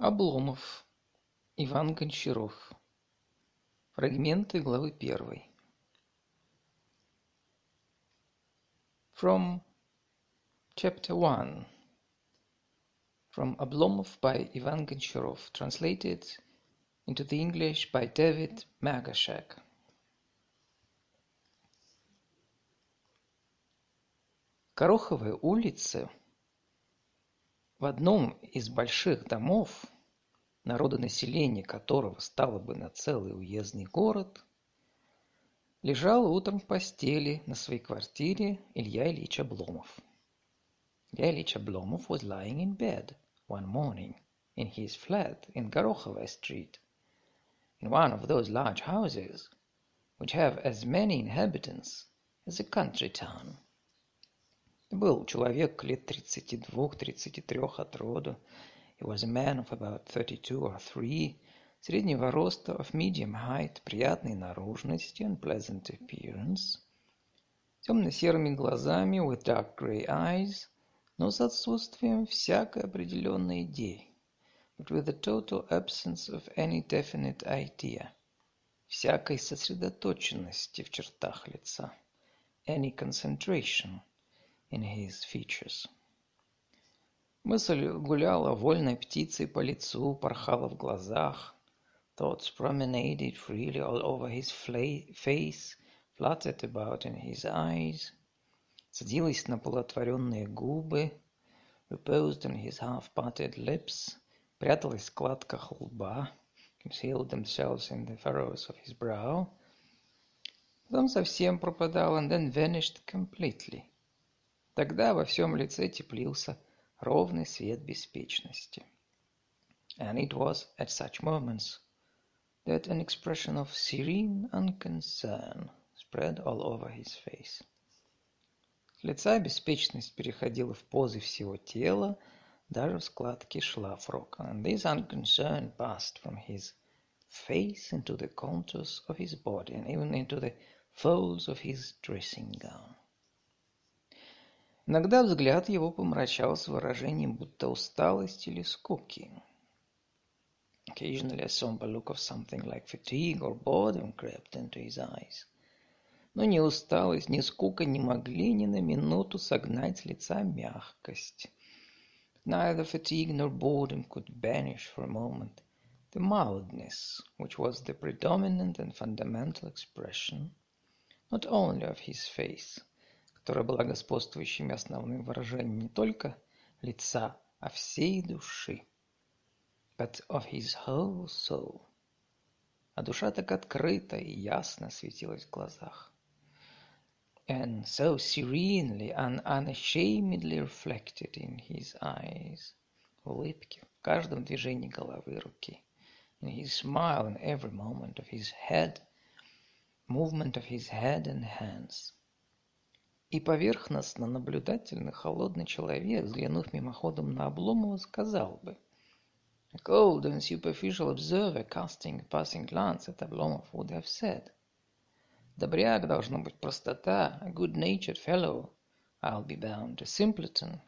Обломов Иван Гончаров Фрагменты главы первой From Chapter One From Oblomov by Ivan Goncharov Translated into the English by David Magashak Короховая улица в одном из больших домов, народонаселение которого стало бы на целый уездный город, лежал утром в постели на своей квартире Илья Ильич Обломов. Илья Ильич Обломов was lying in bed one morning in his flat in Гороховая Street, in one of those large houses which have as many inhabitants as a country town. Был человек лет тридцати двух, тридцати трех от роду. He was a man of about thirty-two or three, среднего роста, of medium height, приятной наружности, and pleasant appearance, темно-серыми глазами, with dark grey eyes, но с отсутствием всякой определенной идеи, but with a total absence of any definite idea, всякой сосредоточенности в чертах лица, any concentration – in his features. Мысль гуляла вольной птицей по лицу, порхала в глазах. Thoughts promenaded freely all over his face, fluttered about in his eyes, садилась на полуотворенные губы, reposed on his half-parted lips, пряталась в складках лба, concealed themselves in the furrows of his brow, потом совсем пропадала, and then vanished completely. Тогда во всем лице теплился ровный свет беспечности. And it was at such moments that an expression of serene unconcern spread all over his face. С лица беспечность переходила в позы всего тела, даже в складки шлафрока. And this unconcern passed from his face into the contours of his body and even into the folds of his dressing gown. Иногда взгляд его помрачался выражением будто усталости или скуки. Occasionally a somber look of something like fatigue or boredom crept into his eyes. Но ни усталость, ни скука не могли ни на минуту согнать с лица мягкость. Neither fatigue nor boredom could banish for a moment the mildness which was the predominant and fundamental expression not only of his face, которая была господствующим и основным выражением не только лица, а всей души. But of his whole soul. А душа так открыто и ясно светилась в глазах. And so serenely and unashamedly reflected in his eyes. Улыбки в каждом движении головы и руки. In his smile in every moment of his head, movement of his head and hands. И поверхностно-наблюдательный холодный человек, взглянув мимоходом на Обломова, сказал бы. A cold and superficial observer, casting a passing glance at Oblomov, would have said. Добряк должно быть простота, a good-natured fellow, I'll be bound, a simpleton.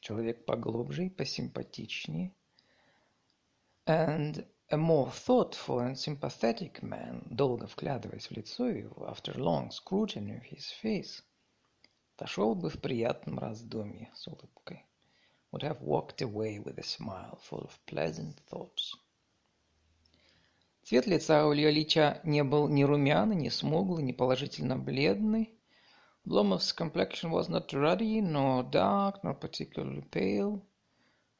Человек поглубже и посимпатичнее. And a more thoughtful and sympathetic man, долго вглядываясь в лицо его, after long scrutiny of his face, отошел бы в приятном раздумье с улыбкой, would have walked away with a smile full of pleasant thoughts. Цвет лица у Ильича не был ни румяный, ни смуглый, ни положительно бледный. Blomov's complexion was not ruddy, nor dark, nor particularly pale,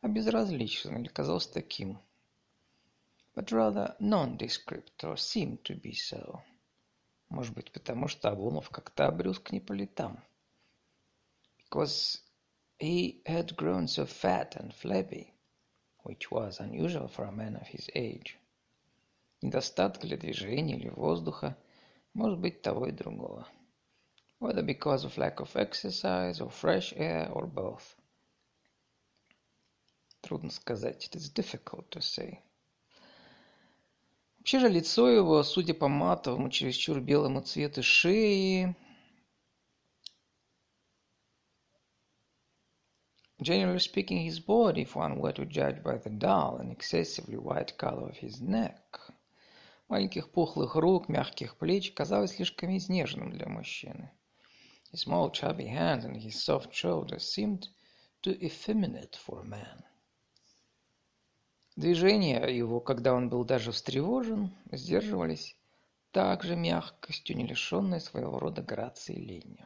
а безразличный, или казался таким – but rather nondescript or seemed to be so. Может быть, потому что Обломов как-то обрюзг не по летам. Because he had grown so fat and flabby, which was unusual for a man of his age. Недостаток для движения или воздуха, может быть, того и другого. Whether because of lack of exercise or fresh air or both. Трудно сказать. It is difficult to say. Же лицо его, судя по матовому, чересчур белому цвету шеи, Generally speaking, his body, if one were to judge by the dull and excessively white color of his neck, маленьких пухлых рук, мягких плеч, казалось слишком изнеженным для мужчины. His small chubby hands and his soft shoulders seemed too effeminate for a man. Движения его, когда он был даже встревожен, сдерживались также мягкостью, не лишенной своего рода грации и ленью.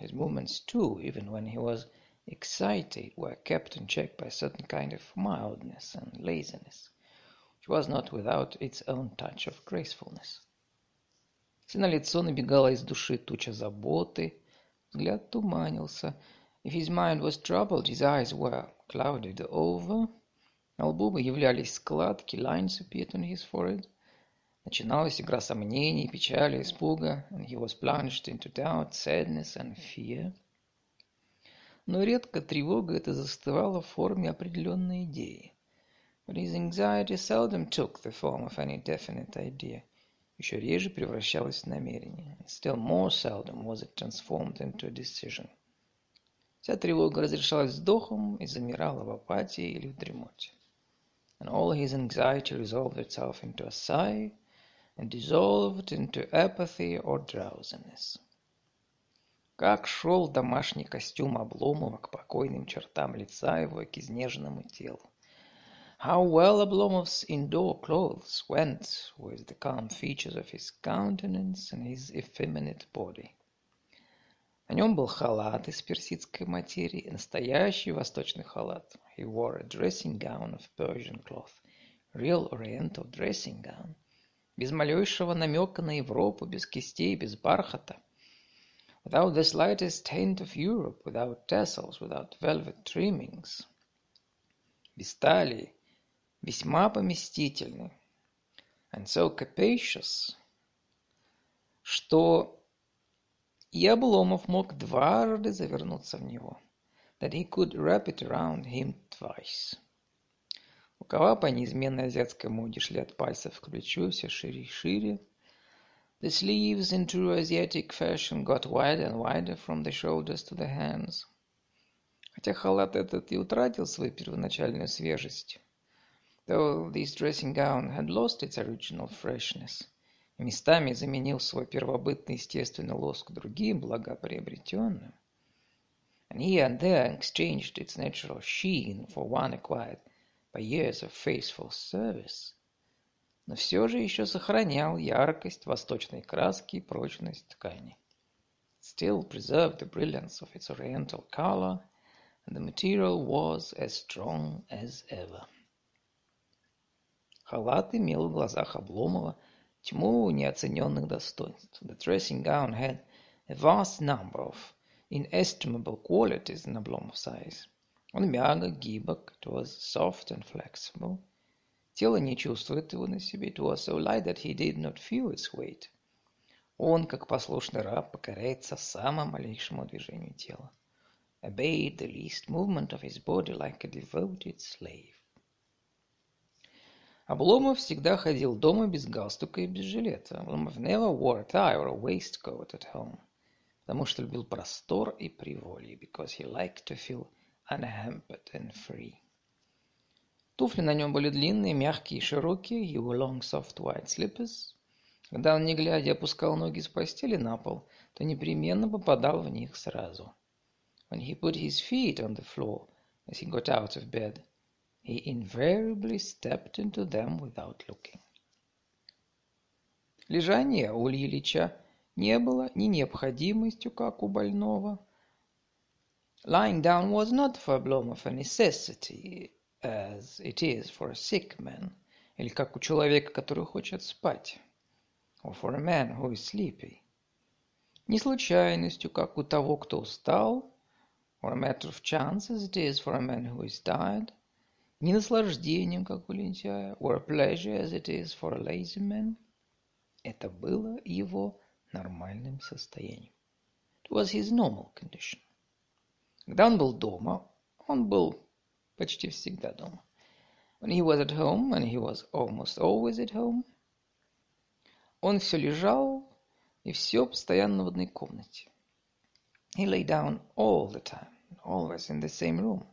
His movements too, even when he was excited, were kept in check by a certain kind of mildness and laziness, which was not without its own touch of gracefulness. Если на лицо набегала из души туча заботы, взгляд туманился. If his mind was troubled, his eyes were clouded over. На лбу являлись складки, lines appeared on his forehead. Начиналась игра сомнений, печали, испуга, and he was plunged into doubt, sadness and fear. Но редко тревога эта застывала в форме определенной идеи. But his anxiety seldom took the form of any definite idea. Еще реже превращалась в намерение. Still more seldom was it transformed into a decision. Вся тревога разрешалась вздохом и замирала в апатии или в дремоте. And all his anxiety resolved itself into a sigh and dissolved into apathy or drowsiness. Как шел домашний костюм Обломова к покойным чертам лица его и к изнеженному телу. How well Oblomov's indoor clothes went with the calm features of his countenance and his effeminate body. На нем был халат из персидской материи, настоящий восточный халат. He wore a dressing gown of Persian cloth, real oriental dressing gown – без малейшего намека на Европу, без кистей, без бархата. Without the slightest hint of Europe, without tassels, without velvet trimmings. Без талии, весьма поместительный. And so capacious, что и Обломов мог дважды завернуться в него. That he could wrap it around him twice. Рукава по неизменной азиатской моде шли от пальцев к плечу все шире и шире. The sleeves, in true Asiatic fashion, got wider and wider from the shoulders to the hands. Хотя халат этот и утратил свою первоначальную свежесть, though this dressing gown had lost its original freshness, местами заменил свой первобытный естественный лоск другим, благоприобретенным, and here and there exchanged its natural sheen for one acquired по years of faithful service, но все же еще сохранял яркость восточной краски и прочность ткани. Still preserved the brilliance of its oriental color, and the material was as strong as ever. Халат имел в глазах Обломова тьму неоцененных достоинств. The dressing gown had a vast number of inestimable qualities in Oblomov's eyes. Он мягок, гибок, it was soft and flexible. Тело не чувствует его на себе, it was so light that he did not feel its weight. Он, как послушный раб, покоряется самому малейшему движению тела. Obeyed the least movement of his body like a devoted slave. Обломов всегда ходил дома без галстука и без жилета. Обломов never wore a tie or a waistcoat at home. Потому что любил простор и приволье, because he liked to feel unhampered and free. Туфли на нем были длинные, мягкие и широкие, его long soft white slippers. Когда он, не глядя, опускал ноги с постели на пол, то непременно попадал в них сразу. When he put his feet on the floor as he got out of bed, he invariably stepped into them without looking. Лежание у Ильича не было ни необходимостью, как у больного, Lying down was not for Oblomov a necessity, as it is for a sick man, или как у человека, который хочет спать, or for a man who is sleepy. Не случайностью, как у того, кто устал, or a matter of chance, as it is for a man who is tired, не наслаждением, как у лентяя, or a pleasure, as it is for a lazy man. Это было его нормальным состоянием. It was his normal condition. Когда он был дома, он был почти всегда дома. When he was at home, and he was almost always at home, он все лежал и все постоянно в одной комнате. He lay down all the time, always in the same room.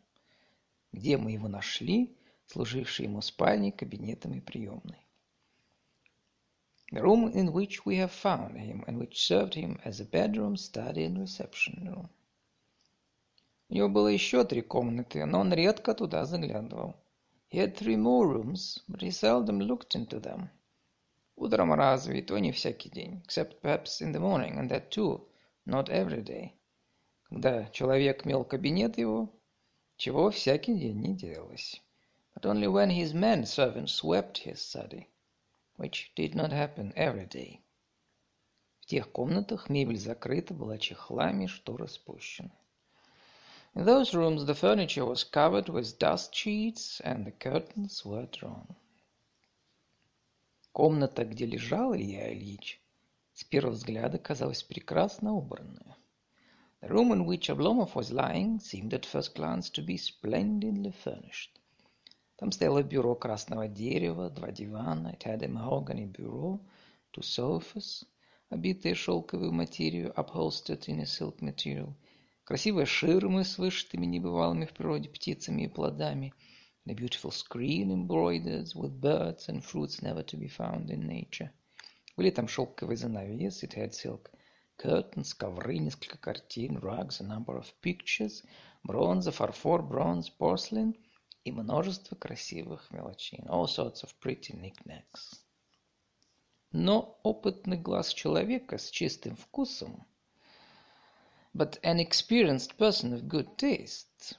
где мы его нашли, служивший ему спальней, кабинетом и приемной. The room in which we have found him and which served him as a bedroom, study and reception room. У него было еще три комнаты, но он редко туда заглядывал. He had three more rooms, but he seldom looked into them. Утром разве, и то не всякий день, except perhaps in the morning, and that too, not every day. Когда человек мел кабинет его, чего всякий день не делалось. But only when his man servant swept his study, which did not happen every day. В тех комнатах мебель закрыта была чехлами, шторы спущены. In those rooms the furniture was covered with dust sheets and the curtains were drawn. Комната, где лежал Илья Ильич, с первого взгляда казалась прекрасно убранной. The room in which Oblomov was lying seemed at first glance to be splendidly furnished. Там стояло бюро красного дерева, два дивана, it had a mahogany bureau, two sofas, обитые шелковой материю, upholstered in a silk material, красивые ширмы с вышитыми небывалыми в природе птицами и плодами, and a beautiful screen embroidered with birds and fruits never to be found in nature. Были там шелковые занавесы, it had silk curtains, ковры, несколько картин, rugs, a number of pictures, бронза, фарфор, bronze, porcelain и множество красивых мелочей, all sorts of pretty knickknacks. Но опытный глаз человека с чистым вкусом but an experienced person of good taste.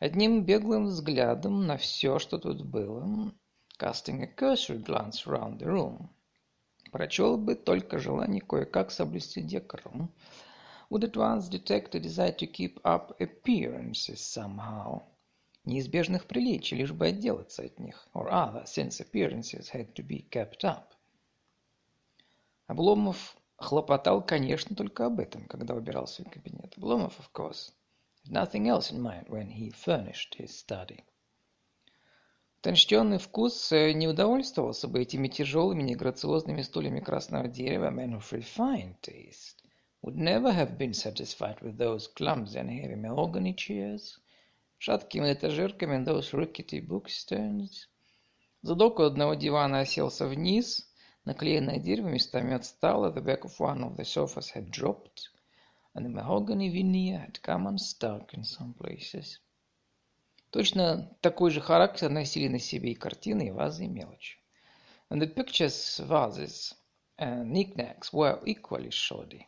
Одним беглым взглядом на все, что тут было, casting a cursory glance around the room, прочел бы только желание кое-как соблюсти декорум, would at once detect a desire to keep up appearances somehow, неизбежных приличий, лишь бы отделаться от них, or other, since appearances had to be kept up. Обломов Хлопотал, конечно, только об этом, когда убирал свой кабинет. Обломов, of course, had nothing else in mind when he furnished his study. Утонченный вкус не удовольствовался бы этими тяжелыми, неграциозными стульями красного дерева. A man of refined taste would never have been satisfied with those clumsy and heavy mahogany chairs, шаткими этажерками those rickety bookstands. Задок у одного дивана оселся вниз, Наклеенное дерево местами отстало, the back of one of the sofas had dropped, and the mahogany veneer had come unstuck in some places. Точно такой же характер носили на себе и картины, и вазы, и мелочи. And the pictures, vases, and knickknacks were equally shoddy.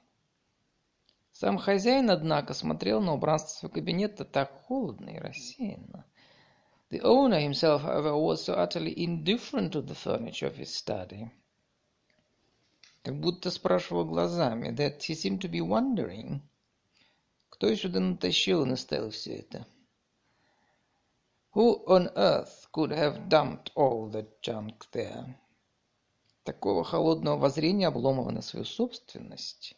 Сам хозяин, однако, смотрел на убранство кабинета так холодно и рассеянно. The owner himself, however, was so utterly indifferent to the furniture of his study как будто спрашивал глазами, that he seemed to be wondering, кто сюда натащил и наставил все это. Who on earth could have dumped all that junk there? Такого холодного воззрения Обломова на свою собственность.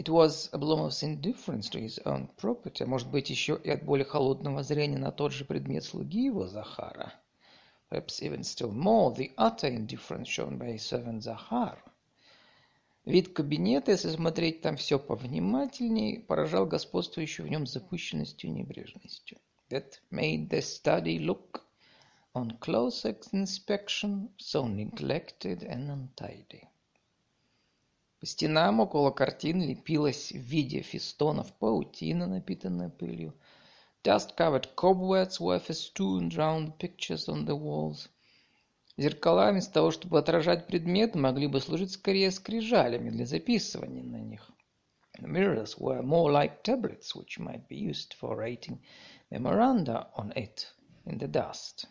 It was Oblomov's indifference to his own property, а может быть еще и от более холодного зрения на тот же предмет слуги его Захара – perhaps even still more, the utter indifference shown by his servant Захар. Вид кабинета, если смотреть там все повнимательнее, поражал господствующую в нем запущенностью и небрежностью. That made the study look, on closer inspection, so neglected and untidy. По стенам около картин лепилась в виде фестонов паутина, напитанная пылью, Dust-covered cobwebs were festooned round pictures on the walls. Зеркала, вместо того, чтобы отражать предметы, могли бы служить скорее скрижалями для записывания на них. The mirrors were more like tablets, which might be used for writing memoranda on it in the dust.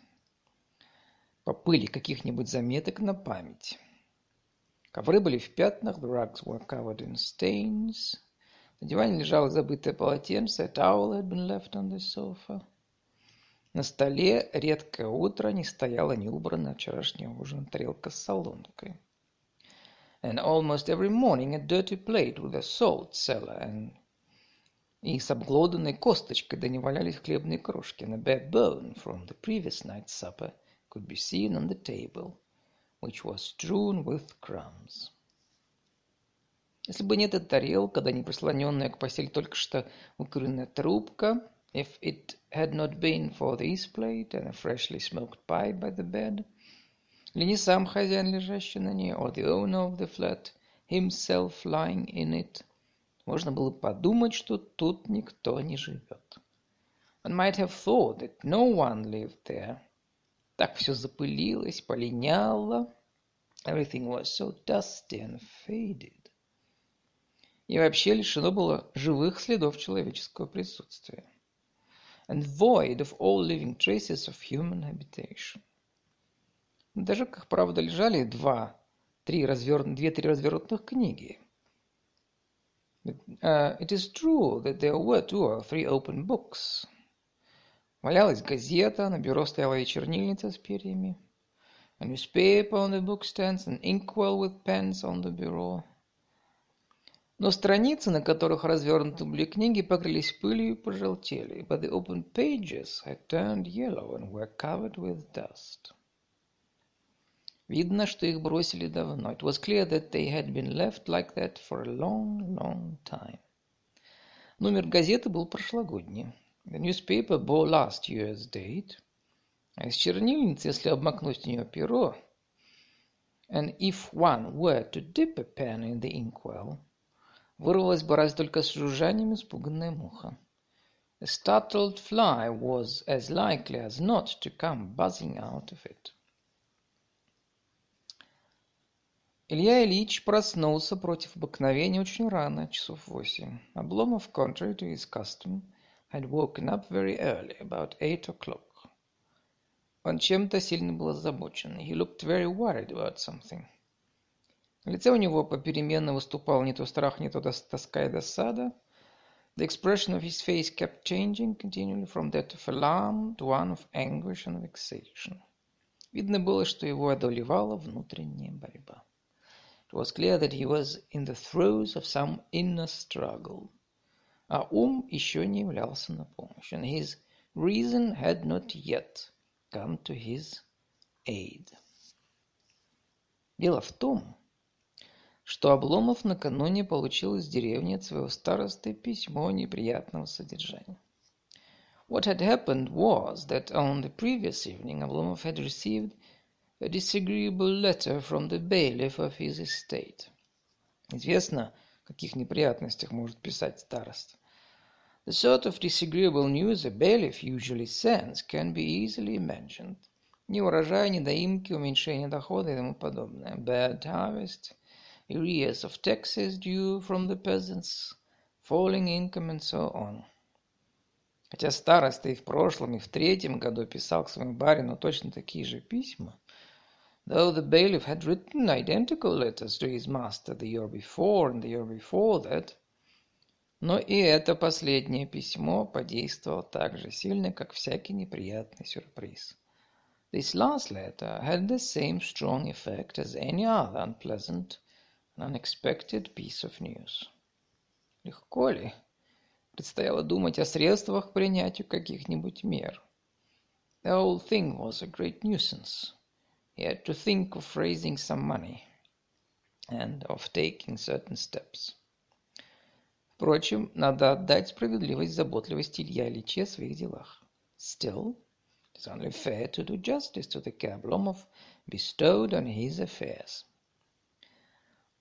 По пыли каких-нибудь заметок на память. Ковры были в пятнах, the rugs were covered in stains. На диване лежало забытое полотенце, a towel had been left on the sofa. На столе редкое утро не стояла не убранная вчерашний ужин тарелка с солонкой. And almost every morning a dirty plate with a salt cellar and и с обглоданной косточкой, да не валялись хлебные крошки. And a bad bone from the previous night's supper could be seen on the table, which was strewn with crumbs. Если бы не эта тарелка, да не прислоненная к постели только что укуренная трубка, If it had not been for this plate and a freshly smoked pipe by the bed, или не сам хозяин, лежащий на ней, or the owner of the flat, himself lying in it, можно было подумать, что тут никто не живет. One might have thought that no one lived there. Так все запылилось, полиняло. Everything was so dusty and faded. И вообще лишено было живых следов человеческого присутствия. And void of all living traces of human habitation. Даже, как правда, лежали два, три разверн... две-три развернутых книги. Uh, it is true that there were two or three open books. Валялась газета, на бюро стояла и чернильница с перьями. A newspaper on the bookstands, an inkwell with pens on the bureau. Но страницы, на которых развернуты были книги, покрылись пылью и пожелтели, but the open pages had turned yellow and were covered with dust. Видно, что их бросили давно. It was clear that they had been left like that for a long, long time. Номер газеты был прошлогодний. The newspaper bore last year's date. А из чернильницы, если обмакнуть в нее перо, and if one were to dip a pen in the inkwell, Вырвалась бы разве только с жужжанием испуганная муха. A startled fly was as likely as not to come buzzing out of it. Илья Ильич проснулся против обыкновения очень рано, часов восемь. Обломов, contrary to his custom, had woken up very early, about eight o'clock. Он чем-то сильно был озабочен. He looked very worried about something. На лице у него попеременно выступал не то страх, не то тоска и досада. The expression of his face kept changing continually from that of alarm to one of anguish and vexation. Видно было, что его одолевала внутренняя борьба. It was clear that he was in the throes of some inner struggle. А ум еще не являлся на помощь, and his reason had not yet come to his aid. Дело в том, что Обломов накануне получил из деревни от своего старосты письмо неприятного содержания. What had happened was that on the previous evening Oblomov had received a disagreeable letter from the bailiff of his estate. Известно, о каких неприятностях может писать староста. The sort of disagreeable news a bailiff usually sends can be easily imagined. Ни урожая, недоимки, уменьшение дохода и тому подобное. Bad harvest, arrears of taxes due from the peasants, falling income and so on. Хотя староста и в прошлом, и в третьем году писал к своему барину точно такие же письма, though the bailiff had written identical letters to his master the year before and the year before that, но и это последнее письмо подействовало так же сильно, как всякий неприятный сюрприз. This last letter had the same strong effect as any other unpleasant unexpected piece of news. Легко ли? Предстояло думать о средствах к принятию каких-нибудь мер. The whole thing was a great nuisance. He had to think of raising some money and of taking certain steps. Впрочем, надо отдать справедливость заботливости Илья Ильича в своих делах. Still, it is only fair to do justice to the care Oblomov bestowed on his affairs.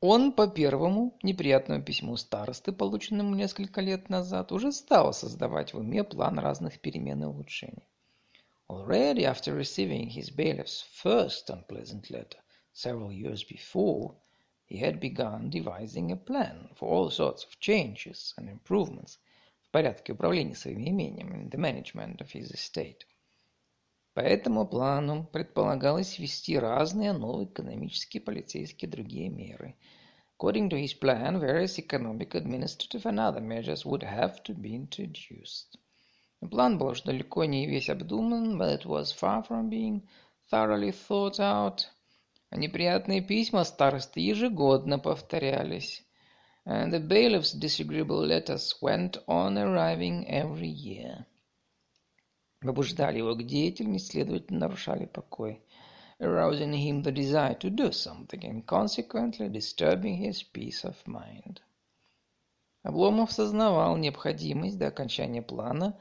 Он по первому неприятному письму старосты, полученному несколько лет назад, уже стал создавать в уме план разных перемен и улучшений. Already after receiving his bailiff's first unpleasant letter several years before, he had begun devising a plan for all sorts of changes and improvements в порядке управления своим имением in the management of his estate. По этому плану предполагалось ввести разные новые экономические, полицейские и другие меры. According to his plan, various economic, administrative and other measures would have to be introduced. План был уж далеко не весь обдуман, but it was far from being thoroughly thought out. Неприятные письма старосты ежегодно повторялись. And the bailiff's disagreeable letters went on arriving every year побуждали его к деятельности, следовательно, нарушали покой, arousing him the desire to do something and consequently disturbing his peace of mind. Обломов сознавал необходимость до окончания плана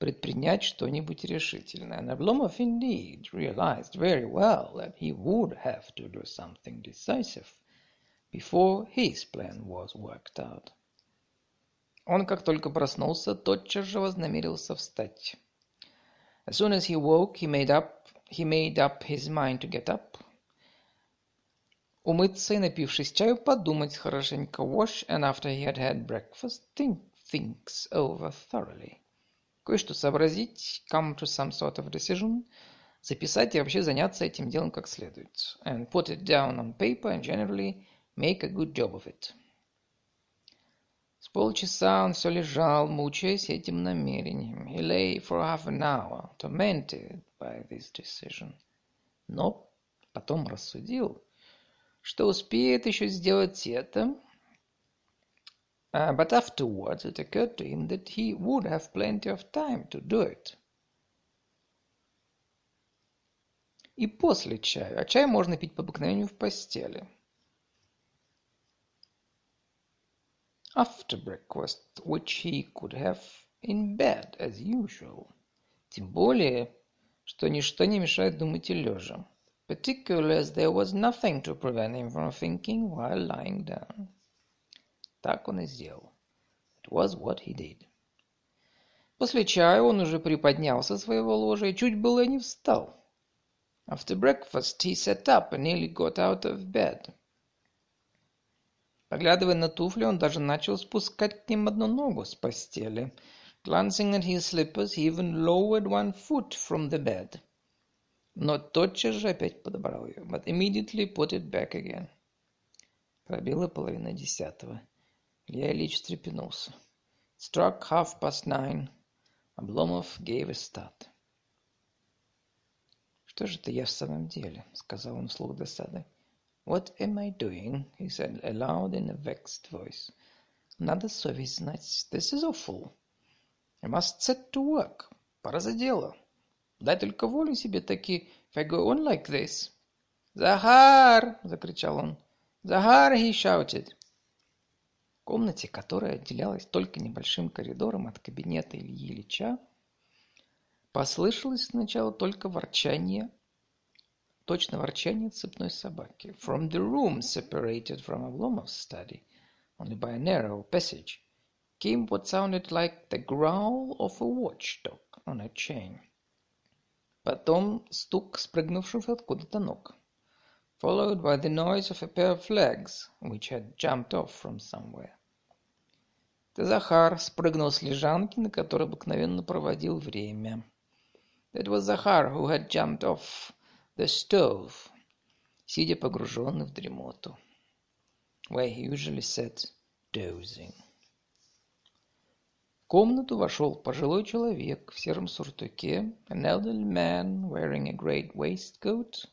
предпринять что-нибудь решительное. And Oblomov indeed realized very well that he would have to do something decisive before his plan was worked out. Он, как только проснулся, тотчас же вознамерился встать. As soon as he woke, he made up, he made up his mind to get up. Умыться и, напившись чаю, подумать хорошенько. Wash, and after he had had breakfast, think things over thoroughly. Кое-что сообразить, come to some sort of decision, записать и вообще заняться этим делом как следует. And put it down on paper and generally make a good job of it. С полчаса он все лежал, мучаясь этим намерением. He lay for half an hour, tormented by this decision. Но потом рассудил, что успеет еще сделать это. Uh, but afterwards it occurred to him that he would have plenty of time to do it. И после чая. А чай можно пить по обыкновению в постели. after breakfast, which he could have in bed as usual. Тем более, что ничто не мешает думать и лежа. Particularly as there was nothing to prevent him from thinking while lying down. Так он и сделал. It was what he did. После чая он уже приподнялся со своего ложа и чуть было не встал. After breakfast he sat up and nearly got out of bed. Поглядывая на туфли, он даже начал спускать к ним одну ногу с постели. Glancing at his slippers, he even lowered one foot from the bed. Но тотчас же опять подобрал ее, but immediately put it back again. Пробила половина десятого. Илья Ильич встрепенулся. Struck half past nine. Обломов gave a start. «Что же это я в самом деле?» — сказал он вслух досады. «What am I doing?» he said aloud in a vexed voice. «Надо совесть знать. This is awful. I must set to work. Пора за дело. Дай только волю себе таки, if I go on like this». «Захар!» — закричал он. «Захар!» — he shouted. Комнате, которая отделялась только небольшим коридором от кабинета Ильи Ильича, послышалось сначала только ворчание точно ворчание цепной собаки. From the room separated from Oblomov's study, only by a narrow passage, came what sounded like the growl of a watchdog on a chain. Потом стук спрыгнувших откуда-то ног, followed by the noise of a pair of legs, which had jumped off from somewhere. Захар спрыгнул с лежанки, на которой обыкновенно проводил время. That was Захар who had jumped off the stove, сидя погруженный в дремоту, where he usually sat dozing. В комнату вошел пожилой человек в сером сюртуке, an elderly man wearing a great waistcoat,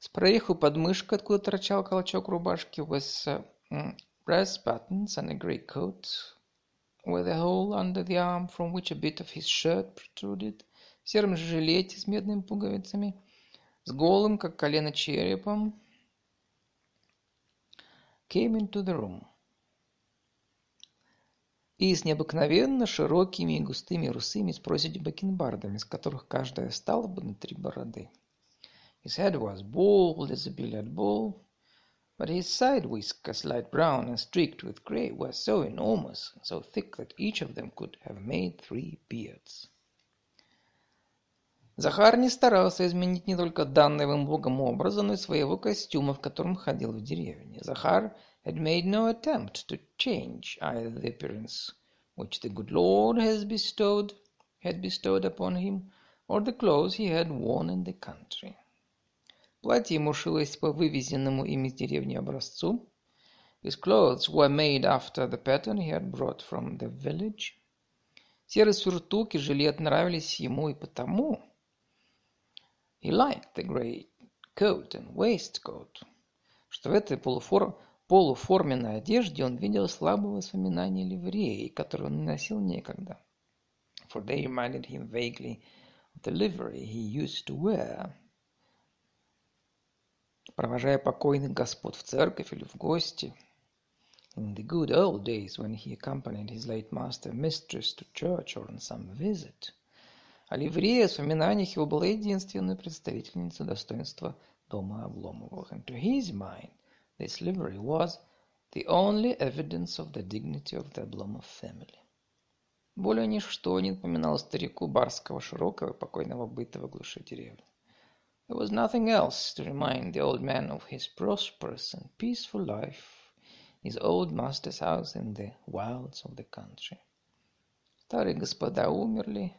с прореху под мышкой, откуда торчал колочок рубашки, uh, brass buttons and a grey coat, with a hole under the arm from which a bit of his shirt protruded, в сером жилете с медными пуговицами, с голым, как колено, черепом, came into the room. И с необыкновенно широкими и густыми русыми с проседью бакенбардами, с которых каждая стала бы на три бороды. His head was bald as a billiard ball, but his side whiskers, light brown and streaked with grey, were so enormous and so thick that each of them could have made three beards. Захар не старался изменить не только данного им Богом образа, но и своего костюма, в котором ходил в деревне. Захар had made no attempt to change either the appearance which the good Lord has bestowed, had bestowed upon him, or the clothes he had worn in the country. Платье ему шилось по вывезенному им из деревни образцу. His clothes were made after the pattern he had brought from the village. Серый сюртук и жилет нравились ему и потому, He liked the grey coat and waistcoat, что в этой полуфор... полуформенной одежде он видел слабое воспоминание ливреи, которую он носил некогда. For they reminded him vaguely of the livery he used to wear. Провожая покойных господ в церковь или в гости, in the good old days when he accompanied his late master mistress to church or on some visit. А ливрея в воспоминаниях его была единственной представительницей достоинства дома Обломовых. And to his mind, this livery was the only evidence of the dignity of the Oblomov family. Более ничто не напоминало старику барского широкого покойного быта в глуши деревни. There was nothing else to remind the old man of his prosperous and peaceful life, his old master's house in the wilds of the country. Старые господа умерли,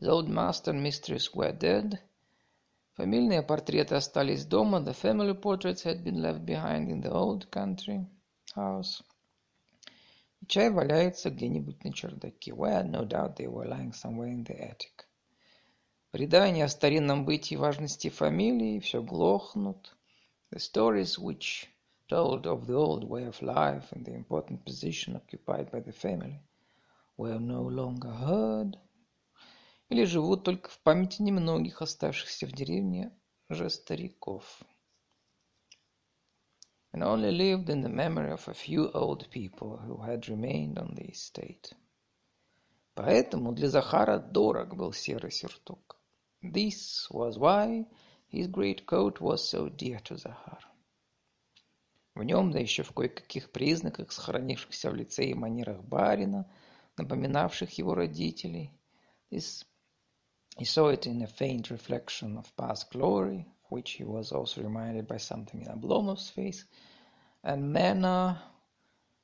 his old master and mistress were dead, фамильные портреты остались дома, the family portraits had been left behind in the old country house. чай валяется где-нибудь на чердаке, where, no doubt, they were lying somewhere in the attic. Предания о старинном бытии важности фамилии все глохнут. The stories which told of the old way of life and the important position occupied by the family were no longer heard. Или живут только в памяти немногих оставшихся в деревне же стариков. And only lived in the memory of a few old people who had remained on the estate. Поэтому для Захара дорог был серый сюртук. This was why his great coat was so dear to Захар. В нем, да еще в кое-каких признаках, сохранившихся в лице и манерах барина, напоминавших его родителей. This, he saw it in a faint reflection of past glory, of which he was also reminded by something in Oblomov's face, and manner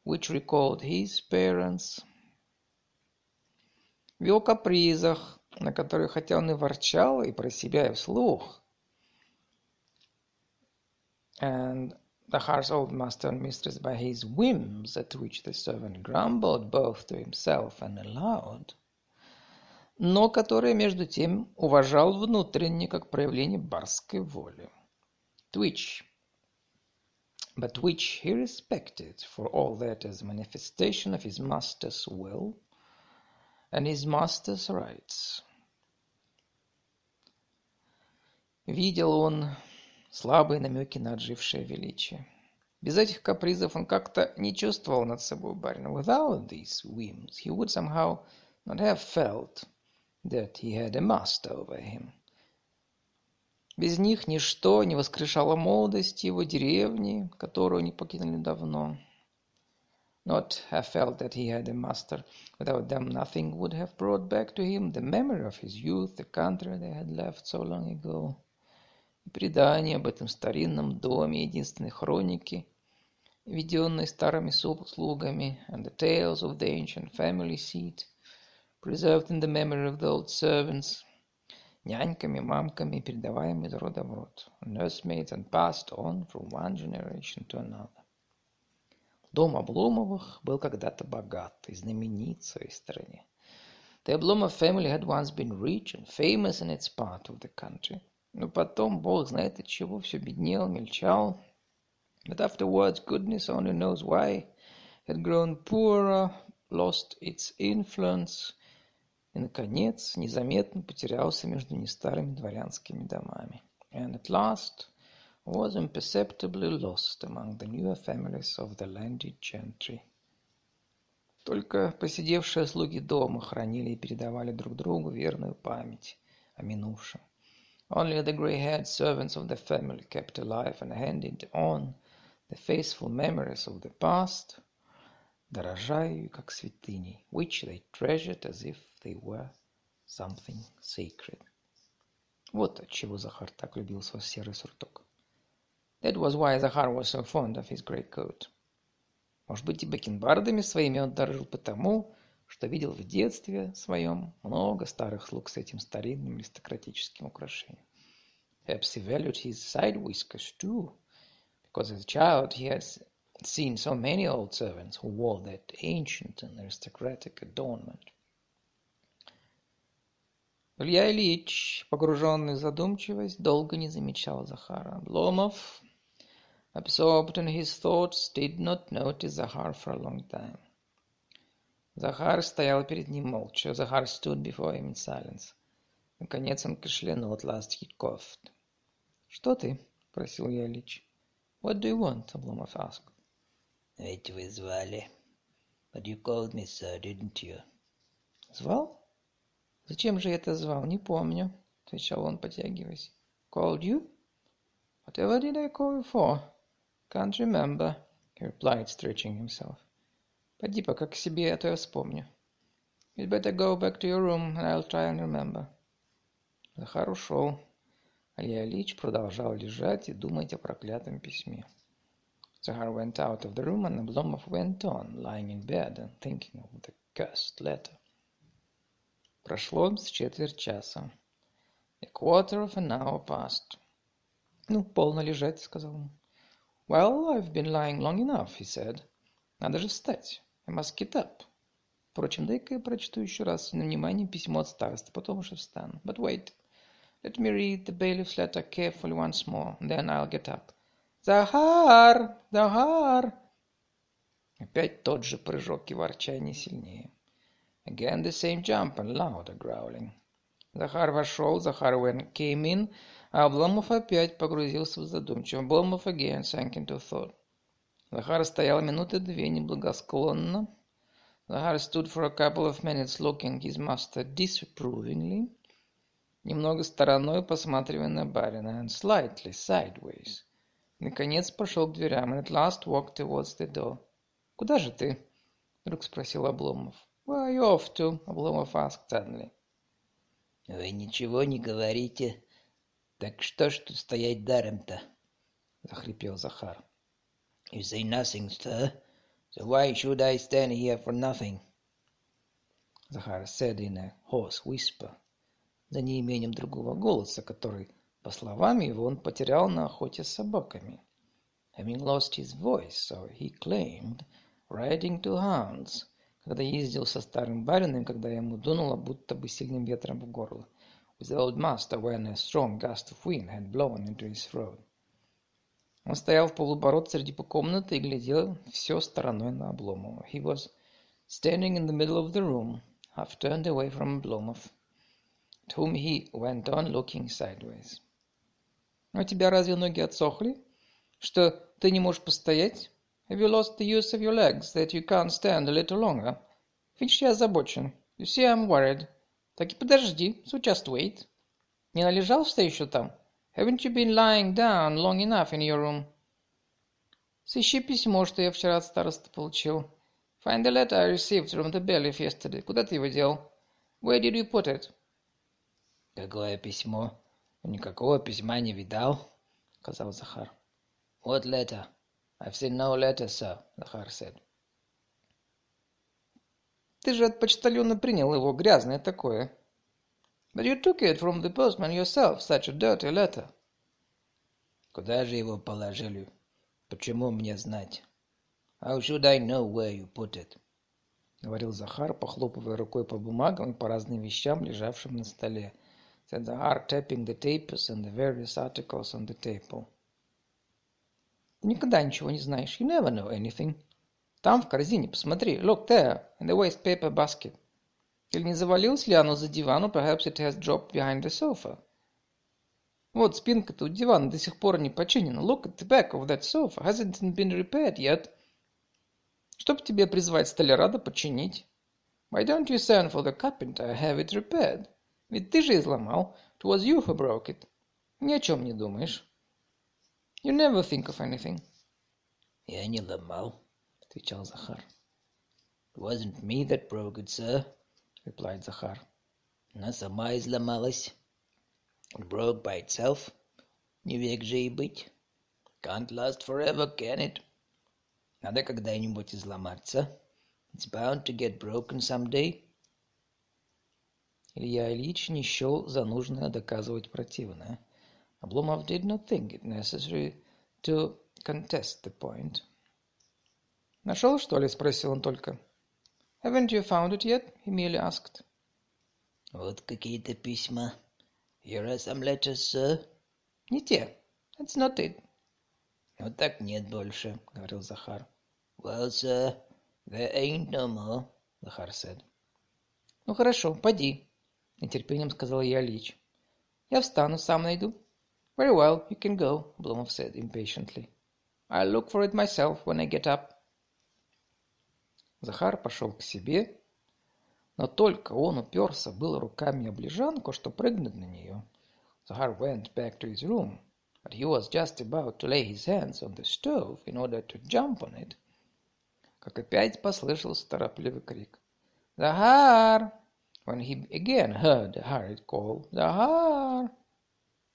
which recalled his parents. В его капризах, на которые хотя он и ворчал, и про себя, и вслух. And the harsh old master and mistress by his whims, at which the servant grumbled both to himself and aloud, но которые, между тем, уважал внутренне, как проявление барской воли. Twitch, but which he respected for all that as manifestation of his master's will and his master's rights. Видел он слабые намеки на отжившее величие. Без этих капризов он как-то не чувствовал над собой барина. Without these whims, he would somehow not have felt that he had a master over him. Без них ничто не воскрешало молодость его деревни, которую они покинули давно. not have felt that he had a master. Without them nothing would have brought back to him the memory of his youth, the country they had left so long ago. И предание об этом старинном доме единственной хроники, введенной старыми слугами, and the tales of the ancient family seat, preserved in the memory of the old servants, няньками, мамками, передаваемые из рода в род, nursemaids and passed on from one generation to another. Дом Обломовых был когда-то богат и знаменит в своей стране. The Oblomov family had once been rich and famous in its part of the country. Но потом, бог знает от чего, все беднел, мельчал. But afterwards, goodness only knows why, had grown poorer, lost its influence, и, наконец, незаметно потерялся между нестарыми дворянскими домами. And at last, was imperceptibly lost among the newer families of the landed gentry. Только посидевшие слуги дома хранили и передавали друг другу верную память о минувшем. Only the grey-haired servants of the family kept alive and handed on the faithful memories of the past, дорожа ею как святыней, which they treasured as if they were something sacred. Вот отчего Захар так любил свой серый сурток. That was why Захар was so fond of his great coat. Может быть, и бакенбардами своими он дорожил потому, что видел в детстве своем много старых слуг с этим старинным аристократическим украшением. Perhaps he valued his side whiskers too, because as a child he had seen so many old servants who wore that ancient and aristocratic adornment. Илья Ильич, погруженный в задумчивость, долго не замечал Захара. Обломов Absorbed in his thoughts, did not notice Захар for a long time. Захар стоял перед ним молча. Захар stood before him in silence. Наконец он кашлянул. At last he coughed. «Что ты?» — просил я Ильич. «What do you want?» — Обломов asked. Ведь вы звали. But you called me sir, didn't you? Звал? Зачем же я это звал? Не помню, отвечал он, потягиваясь. Called you? Whatever did I call you for? Can't remember, he replied, stretching himself. Пойди пока к себе, а то я вспомню. You'd better go back to your room, and I'll try and remember. Захар ушел. Илья Ильич продолжал лежать и думать о проклятом письме. Zahar went out of the room, and Oblomov went on, lying in bed and thinking of the cursed letter. Прошло с четверть часа. A quarter of an hour passed. «Ну, полно лежать», — сказал он. «Well, I've been lying long enough», — he said. «Надо же встать. I must get up». Впрочем, дай-ка я прочту еще раз на внимание письмо от староста, потом уже встану. But wait. Let me read the bailiff's letter carefully once more, then I'll get up. Захар! Захар! Опять тот же прыжок и ворчание сильнее. Again the same jump and louder growling. Захар вошел, Захар went, came in, а Обломов опять погрузился в задумчивость. Обломов again sank into thought. Захар стоял минуты две неблагосклонно. Захар stood for a couple of minutes looking his master disapprovingly, немного стороной посматривая на барина, and slightly sideways. Наконец пошел к дверям, and at last walked towards the door. «Куда же ты?» — вдруг спросил Обломов. Where are you off to? Обломов asked suddenly. Вы ничего не говорите. Так что ж тут стоять даром-то? Захрипел Захар. You say nothing, sir. So why should I stand here for nothing? Захар said in a hoarse whisper, за неимением другого голоса, который, по словам его, он потерял на охоте с собаками. Having lost his voice, so he claimed, riding to hounds, когда ездил со старым барином, когда ему дунуло будто бы сильным ветром в горло. With the old master when a strong gust of wind had blown into his throat. Он стоял в полуборот среди комнаты и глядел все стороной на Обломова. He was standing in the middle of the room, half turned away from Обломов, at whom he went on looking sideways. «У тебя разве ноги отсохли? Что, ты не можешь постоять?» Have you lost the use of your legs, that you can't stand a little longer? Видишь, я озабочен. You see, I'm worried. Так и подожди, just wait. Не належался еще там? Haven't you been lying down long enough in your room? Сыщи письмо, что я вчера от староста получил. Find the letter I received from the bailiff yesterday. Куда ты его дел? Where did you put it? Какое письмо? Никакого письма не видал, сказал Захар. What letter? I've seen no letter, sir, Захар said. Ты же от почтальона принял его, грязное такое. But you took it from the postman yourself, such a dirty letter. Куда же его положили? Почему мне знать? How should I know where you put it? Говорил Захар, похлопывая рукой по бумагам и по разным вещам, лежавшим на столе. Said Захар, tapping the papers and the various articles on the table. Ты никогда ничего не знаешь. You never know anything. Там, в корзине, посмотри. Look there, in the waste paper basket. Или не завалилось ли оно за дивану? Perhaps it has dropped behind the sofa. Вот спинка-то у дивана до сих пор не починена. Look at the back of that sofa. Hasn't been repaired yet. Чтоб тебе призвать столяра починить. Why don't you send for the carpenter have it repaired? Ведь ты же изломал. It was you who broke it. Ни о чем не думаешь. You never think of anything. Я не ломал, отвечал Захар. It wasn't me that broke it, sir, replied Захар. Она сама изломалась. It broke by itself. Не век же и быть. Can't last forever, can it? Надо когда-нибудь изломаться. It's bound to get broken someday. Илья Ильич не счел за нужное доказывать противное. Oblomov did not think it necessary to contest the point. «Нашел, что ли?» – спросил он только. «Haven't you found it yet?» – merely asked. «Вот какие-то письма. Here are some letters, sir». «Не те. That's not it». «Ну так нет больше», – говорил Захар. «Well, sir, there ain't no more», – Захар said. «Ну хорошо, поди», – нетерпением сказал я Ильич. «Я встану, сам найду». "Very well, you can go," Oblomov said impatiently. "I'll look for it myself when I get up." Захар пошел к себе, но только он уперся было руками об лежанку, что прыгнуть на нее. Захар went back to his room, but he was just about to lay his hands on the stove in order to jump on it, как опять послышался торопливый крик. «Захар!» When he again heard the hurried call, «Захар!»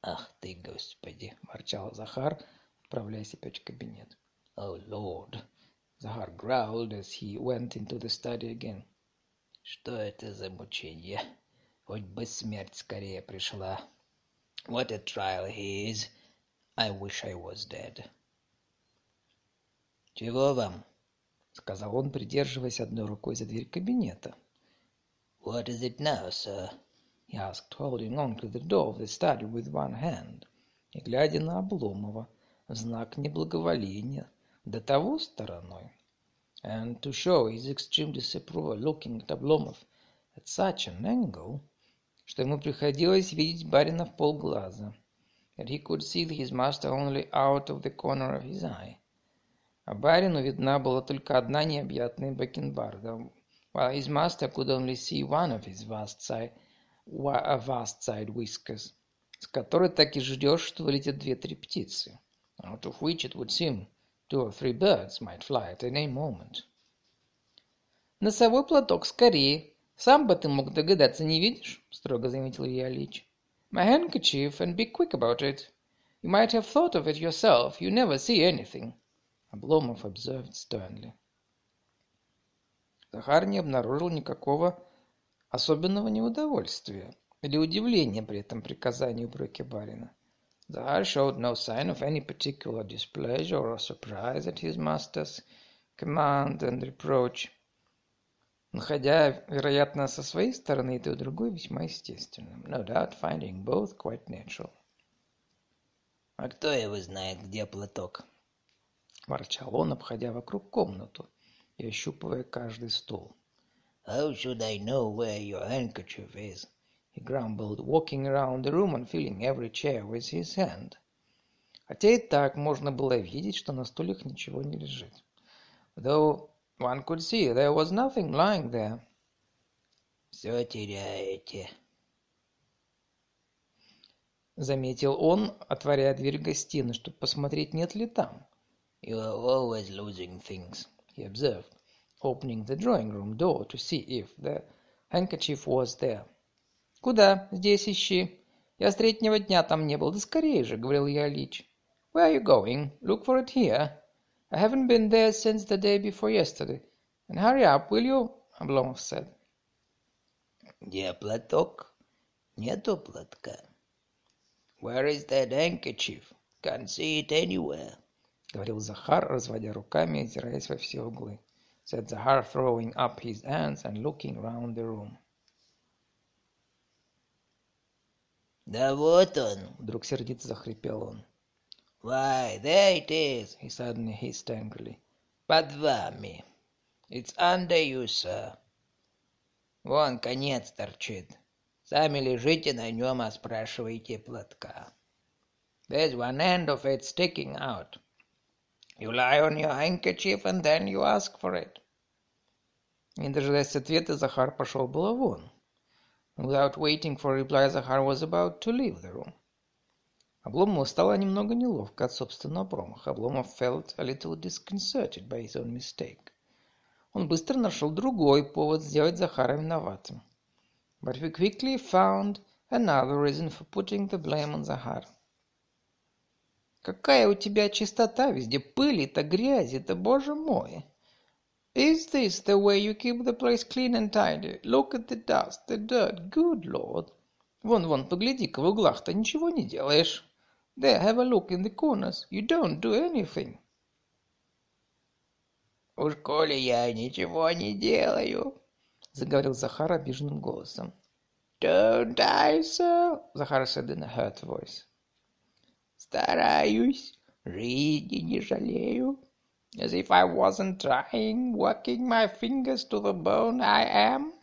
«Ах ты, Господи!» – ворчал Захар, отправляясь опять в кабинет. «Oh, Lord!» Захар growled as he went into the study again. Что это за мучение? Хоть бы смерть скорее пришла. What a trial he is. I wish I was dead. Чего вам? Сказал он, придерживаясь одной рукой за дверь кабинета. What is it now, sir? He asked, holding on to the door of the study with one hand и глядя на Обломова в знак неблаговоления, до того стороной, and to show his extreme disapproval looking at Oblomov at such an angle, что ему приходилось видеть барина в полглаза, that he could see his master only out of the corner of his eye. А барину видна была только одна необъятная бакенбарда, while his master could only see one of his vast side, vast side whiskers, с которой так и ждешь, что вылетят две-три птицы, out of which it would seem Two or three birds might fly at any moment. «Носовой платок скорее. Сам бы ты мог догадаться, не видишь?» — строго заметил Илья Ильич. «My handkerchief, and be quick about it. You might have thought of it yourself. You never see anything», — Обломов observed sternly. Захар не обнаружил никакого особенного неудовольствия или удивления при этом приказании упреки барина. The showed no sign of any particular displeasure or surprise at his master's command and reproach, находя, вероятно, со своей стороны и то и другое весьма естественным, no doubt finding both quite natural. «А кто его знает, где платок?» – ворчал он, обходя вокруг комнату и ощупывая каждый стол. «How should I know where your handkerchief is?» He grumbled, walking around the room and filling every chair with his hand. Хотя и так можно было видеть, что на стульях ничего не лежит. Though one could see there was nothing lying there. «Все теряете», — заметил он, отворяя дверь гостиной, чтобы посмотреть, нет ли там. «You are always losing things», he observed, opening the drawing room door to see if the handkerchief was there. «Куда? Здесь ищи. Я с третьего дня там не был. Да скорее же!» — говорил я Ильич. «Where are you going? Look for it here. I haven't been there since the day before yesterday. And hurry up, will you?» — Обломов said. «Где платок? Нету платка. Where is that handkerchief? Can't see it anywhere», — говорил Захар, разводя руками и озираясь во все углы. Said Захар, throwing up his hands and looking round the room. «Да вот он!» — вдруг сердито захрипел он. «Why, there it is!» he suddenly hissed angrily. «Под вами! It's under you, sir!» «Вон конец торчит. Сами лежите на нем, а спрашиваете платка. There's one end of it sticking out. You lie on your handkerchief, and then you ask for it». Не дожидаясь ответа, Захар пошел было вон. Without waiting for reply, Захар was about to leave the room. Обломову стало немного неловко от собственного промаха. Обломов felt a little disconcerted by his own mistake. Он быстро нашел другой повод сделать Захара виноватым. But he quickly found another reason for putting the blame on Захар. «Какая у тебя чистота везде! Пыли-то, грязи-то, боже мой!» Is this the way you keep the place clean and tidy? Look at the dust, the dirt, good lord. Вон, вон, погляди-ка в углах-то ничего не делаешь. There, have a look in the corners. You don't do anything. Уж коли я ничего не делаю, заговорил Захар обиженным голосом. Don't I, sir? Захар said in a hurt voice. Стараюсь, жизни не жалею. As if I wasn't trying, working my fingers to the bone I am.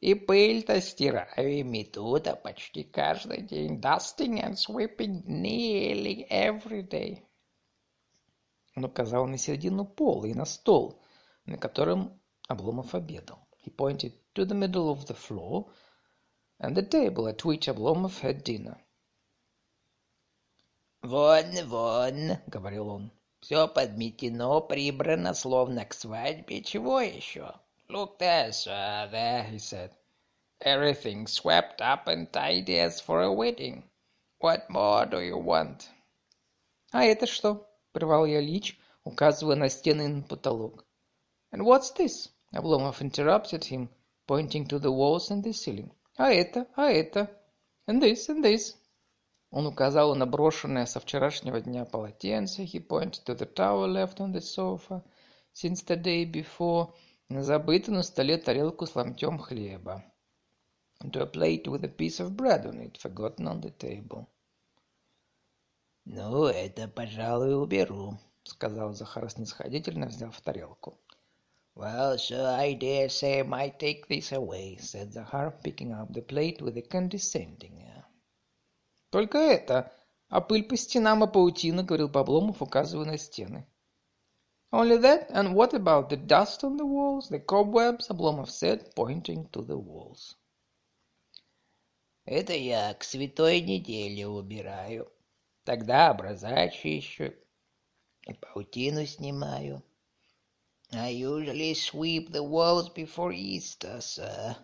И пыль-то стираю и мету-то почти каждый день. Dusting and sweeping nearly every day. Он указал на середину пола и на стол, на котором Обломов обедал. He pointed to the middle of the floor and the table at which Обломов had dinner. «Вон, вон», — говорил он, — «все подметено, прибрано, словно к свадьбе. Чего еще?» «Look there, sir, there», he said. «Everything swept up and tidy as for a wedding. What more do you want?» «А это что?» — прервал я Лич, указывая на стены и на потолок. «And what's this?» — Обломов interrupted him, pointing to the walls and the ceiling. «А это? А это? And this, and this?» Он указал на брошенное со вчерашнего дня полотенце. He pointed to the towel left on the sofa since the day before. На забытую на столе тарелку с ломтем хлеба. To a plate with a piece of bread on it, forgotten on the table. «Ну, это, пожалуй, уберу», — сказал Захар снисходительно, взяв тарелку. «Well, sir, I dare say I might take this away», — said Захар, picking up the plate with a condescending air. «Только это, а пыль по стенам и паутина», — говорил Пабломов, указывая на стены. «Only that? And what about the dust on the walls, the cobwebs?» Обломов said, pointing to the walls. «Это я к святой неделе убираю. Тогда образа чищу и паутину снимаю. I usually sweep the walls before Easter, sir.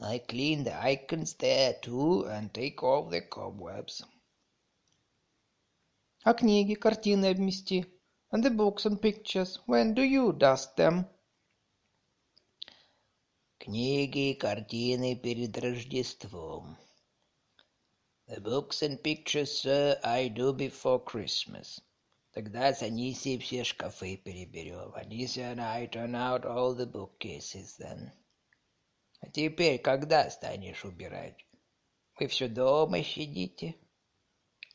I clean the icons there too and take off the cobwebs. А книги, картины обмести? And the books and pictures, when do you dust them? Книги и картины перед Рождеством. The books and pictures, sir, I do before Christmas. Тогда с Анисией все шкафы переберем. Анисия and I turn out all the bookcases then. А теперь когда станешь убирать? Вы все дома сидите?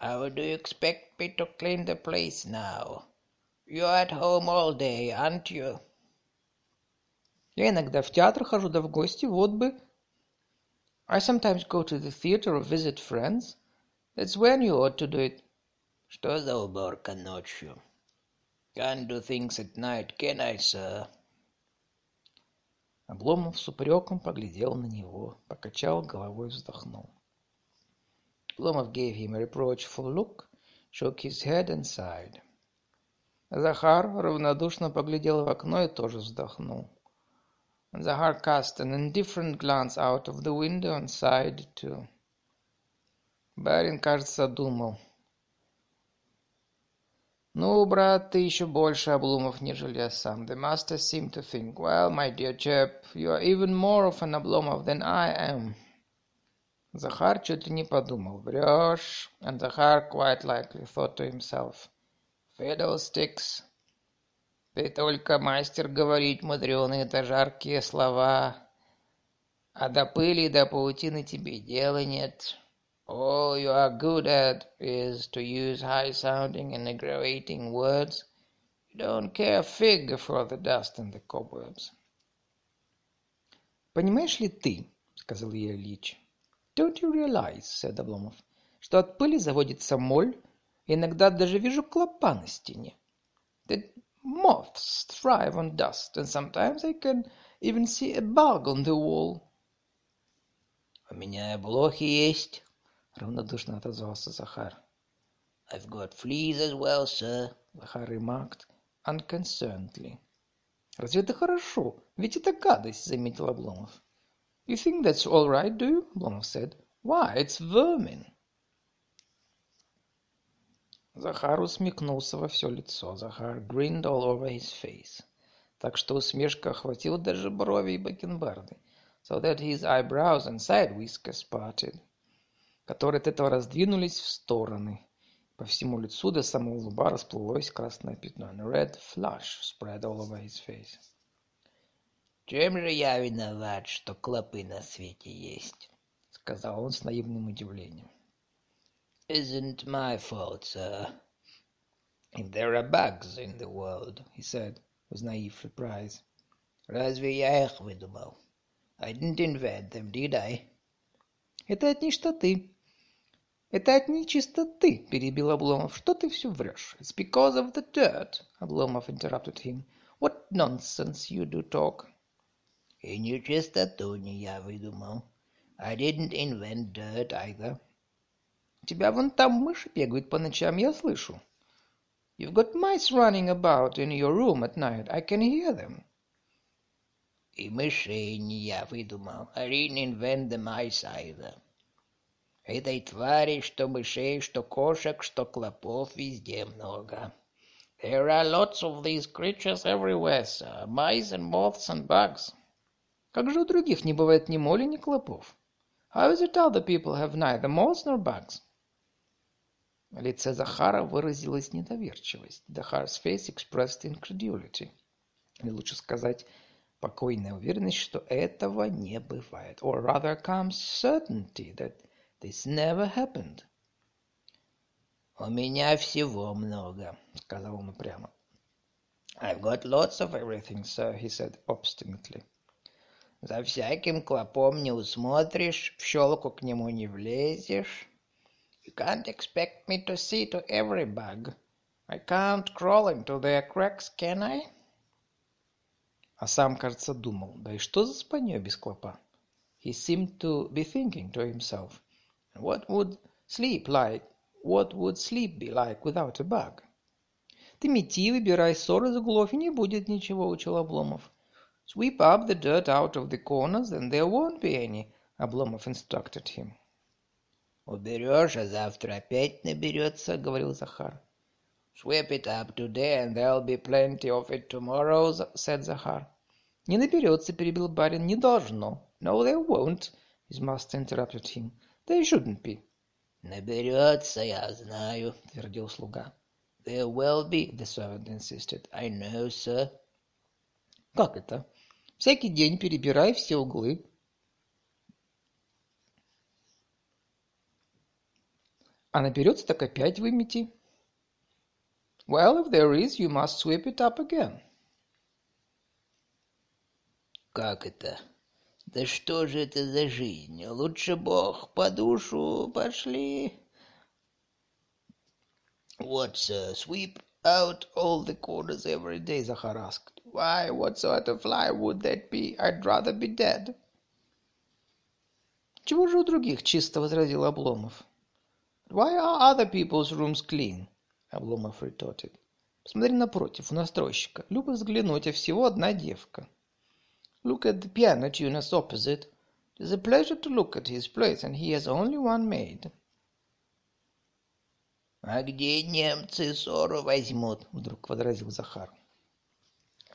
How do you expect me to clean the place now? You're at home all day, aren't you? Я иногда в театр хожу, да в гости, вот бы. I sometimes go to the theater or visit friends. That's when you ought to do it. Что за уборка ночью? Can't do things at night, can I, sir? Обломов с упреком поглядел на него, покачал головой, вздохнул. Обломов gave him a reproachful look, shook his head and sighed. Захар равнодушно поглядел в окно и тоже вздохнул. Захар cast an indifferent glance out of the window and sighed too. Барин, кажется, думал. Ну, брат, ты еще больше обломов, нежели я сам. The master seemed to think, well, my dear chap, you are even more of an Oblomov than I am. Захар чуть ли не подумал, врешь. And Захар quite likely thought to himself, fiddlesticks. Ты только мастер говорить мудреные-то жаркие слова, а до пыли и до паутины тебе дела нет. All you are good at is to use high-sounding and aggravating words. You don't care a fig for the dust and the cobwebs. «Понимаешь ли ты, — сказал ей Ильич, — don't you realize, — said Обломов, — что от пыли заводится моль, иногда даже вижу клопа на стене. That moths thrive on dust, and sometimes I can even see a bug on the wall. У меня блохи есть, равнодушно отозвался Захар. I've got fleas as well, sir, Захар remarked unconcernedly. Разве это хорошо? Ведь это гадость, заметил Обломов. You think that's all right, do you? Обломов said. Why, it's vermin. Захар усмехнулся во все лицо. Захар grinned all over his face. Так что усмешка охватила даже брови и бакенбарды. So that his eyebrows and side whiskers parted которые от этого раздвинулись в стороны. По всему лицу до самого лба расплылось красное пятно. And red flush spread all over his face. «Чем же я виноват, что клопы на свете есть?» — сказал он с наивным удивлением. «Isn't my fault, sir. If there are bugs in the world, he said with naive surprise. Разве я их выдумал? I didn't invent them, did I?» «Это от нечистоты», «Это от нечистоты», — перебил Обломов. «Что ты все врешь?» «It's because of the dirt», — Обломов interrupted him. «What nonsense you do talk!» И нечистоту не я выдумал. I didn't invent dirt either. У тебя вон там мыши бегают по ночам, я слышу. You've got mice running about in your room at night. I can hear them. И мышей не я выдумал. I didn't invent the mice either. Этой твари, что мышей, что кошек, что клопов везде много. There are lots of these creatures everywhere, sir. Mice and moths and bugs. Как же у других не бывает ни моли, ни клопов? How is it other people have neither moths nor bugs? В лице Захара выразилась недоверчивость. Захар's face expressed incredulity. Или лучше сказать, покойная уверенность, что этого не бывает. Or rather calm certainty that this never happened. «У меня всего много», — сказал он упрямо. «I've got lots of everything, sir», — he said obstinately. За всяким клопом не усмотришь, в щелку к нему не влезешь. You can't expect me to see to every bug. I can't crawl into their cracks, can I? А сам, кажется, думал, да и что за спанье без клопа? He seemed to be thinking to himself, what would sleep like, what would sleep be like without a bug? Ты мети, выбирай ссор из углов, и не будет ничего, учил Обломов. Sweep up the dirt out of the corners, and there won't be any, Обломов instructed him. «Уберешь, а завтра опять наберется», — говорил Захар. «Sweep it up today, and there'll be plenty of it tomorrow», — said Захар. «Не наберется», — перебил барин, — «не должно». «No, there won't», — his master interrupted him. «There shouldn't be». «Наберется, я знаю», — твердил слуга. «There will be», — the servant insisted. «I know, sir». «Как это?» Всякий день перебирай все углы. А наберется, так опять вымети. Well, if there is, you must sweep it up again. Как это? Да что же это за жизнь? Лучше Бог по душу пошли. What, sir, sweep out all the corners every day, Захар asked. Why, what sort of life would that be? I'd rather be dead. Чего же у других чисто, возразил Обломов. Why are other people's rooms clean? Обломов retorted. Посмотри напротив, у настройщика. Любо взглянуть, а всего одна девка. Look at the piano tuner's opposite. It is a pleasure to look at his place, and he has only one maid. «А где немцы ссору возьмут?» — вдруг возразил Захар.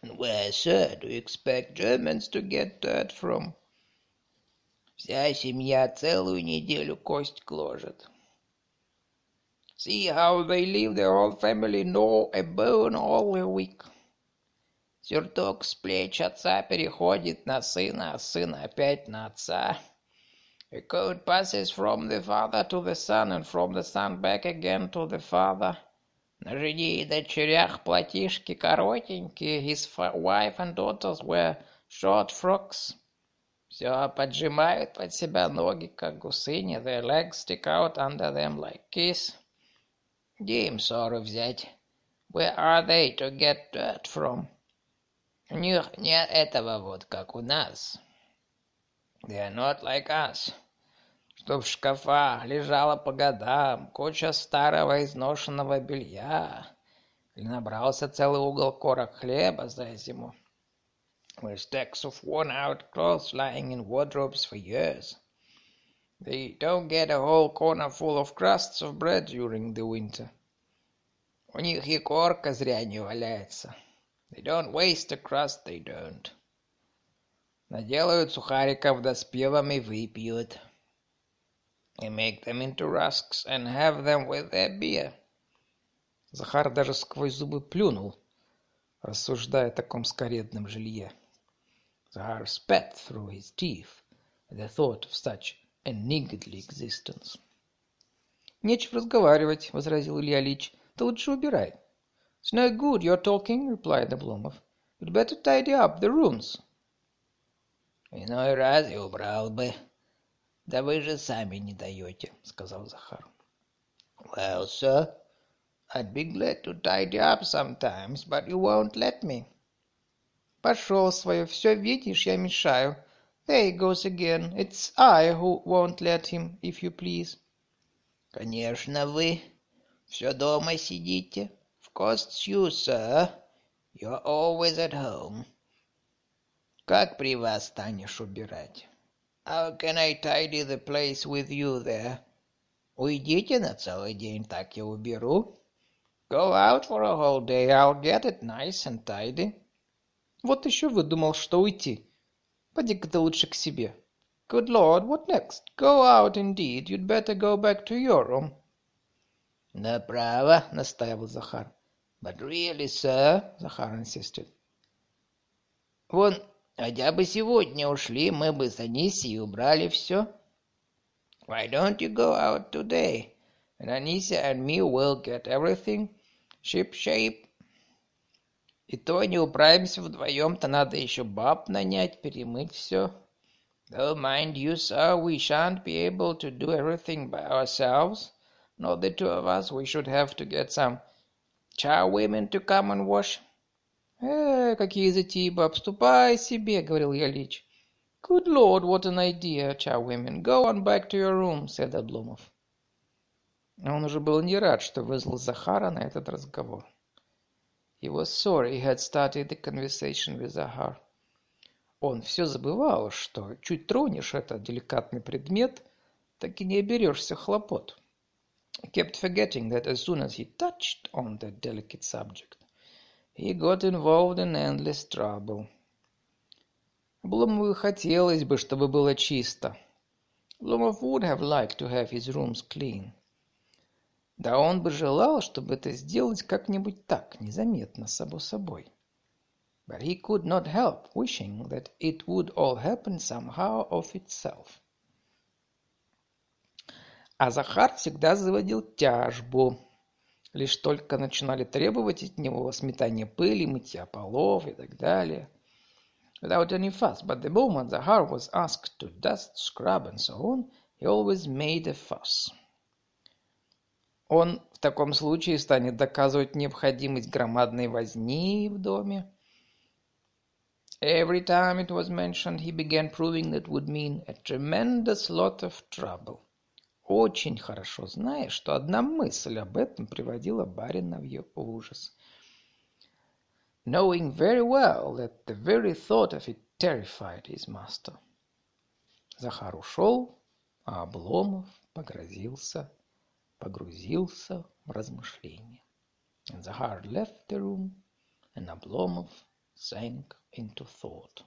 «Where, sir, do you expect Germans to get that from?» «Вся семья целую неделю кость гложет». «See how they leave their whole family gnaw a bone all a week». Сюртук с плеч отца переходит на сына, а сын опять на отца. A coat passes from the father to the son, and from the son back again to the father. На жене и дочерях платишки коротенькие, his wife and daughters wear short frocks. Все поджимают под себя ноги, как гусыни, their legs stick out under them like geese. Где им ссору взять? Where are they to get dirt from? У них нет этого вот, как у нас. They are not like us. Чтоб в шкафах лежала по годам куча старого изношенного белья. Или набрался целый угол корок хлеба за зиму. With stacks of worn-out clothes lying in wardrobes for years. They don't get a whole corner full of crusts of bread during the winter. У них и корка зря не валяется. They don't waste a crust, they don't. Наделают сухариков да с пивом и выпьют. They make them into rusks and have them with their beer. Захар даже сквозь зубы плюнул, рассуждая о таком скоредном жилье. Захар spat through his teeth at the thought of such a niggardly existence. «Нечего разговаривать», — возразил Илья Ильич. «Ты лучше убирай». «It's no good your talking», — replied Обломов. «You'd better tidy up the rooms». «Иной раз и убрал бы. Да вы же сами не даете», — сказал Захар. «Well, sir, I'd be glad to tidy up sometimes, but you won't let me». Пошел свое, все видишь, я мешаю. There he goes again. It's I who won't let him, if you please. Конечно, вы. Все дома сидите. It's you, sir. You're always at home. Как при вас станешь убирать? How can I tidy the place with you there? Уйдите на целый день, так я уберу. Go out for a whole day, I'll get it nice and tidy. Вот еще выдумал, что уйти. Поди-ка ты лучше к себе. Good Lord, what next? Go out indeed. You'd better go back to your room. Направо, настаивал Захар. But really, sir, Захар insisted. Вон, хотя бы сегодня ушли, мы бы с Анисией убрали все. Why don't you go out today? And Anisia and me will get everything ship-shape. И то не управимся вдвоем-то, надо еще баб нанять, перемыть все. Though, mind you, sir, we shan't be able to do everything by ourselves. Not the two of us, we should have to get some charwomen to come and wash. «Э, какие затеи, баб, ступай себе», — говорил я Лич. «Good Lord, what an idea, charwomen. Go on back to your room», — said Обломов. Он уже был не рад, что вызвал Захара на этот разговор. He was sorry he had started the conversation with Zahar. Он все забывал, что чуть тронешь этот деликатный предмет, так и не оберешься хлопот. He kept forgetting that as soon as he touched on that delicate subject, he got involved in endless trouble. Блумову хотелось бы, чтобы было чисто. Blumov would have liked to have his rooms clean. Да он бы желал, чтобы это сделать как-нибудь так, незаметно, само собой. But he could not help wishing that it would all happen somehow of itself. А Захар всегда заводил тяжбу. Лишь только начинали требовать от него сметания пыли, мытья полов и так далее. Without any fuss, but the moment Zahar was asked to dust, scrub and so on, he always made a fuss. Он в таком случае станет доказывать необходимость громадной возни в доме. Every time it was mentioned, he began proving that would mean a tremendous lot of trouble. Очень хорошо зная, что одна мысль об этом приводила барина в ужас. Knowing very well that the very thought of it terrified his master. Захар ушел, а Обломов погрозился погрузился в размышления. And Zahar left the room, and Oblomov sank into thought.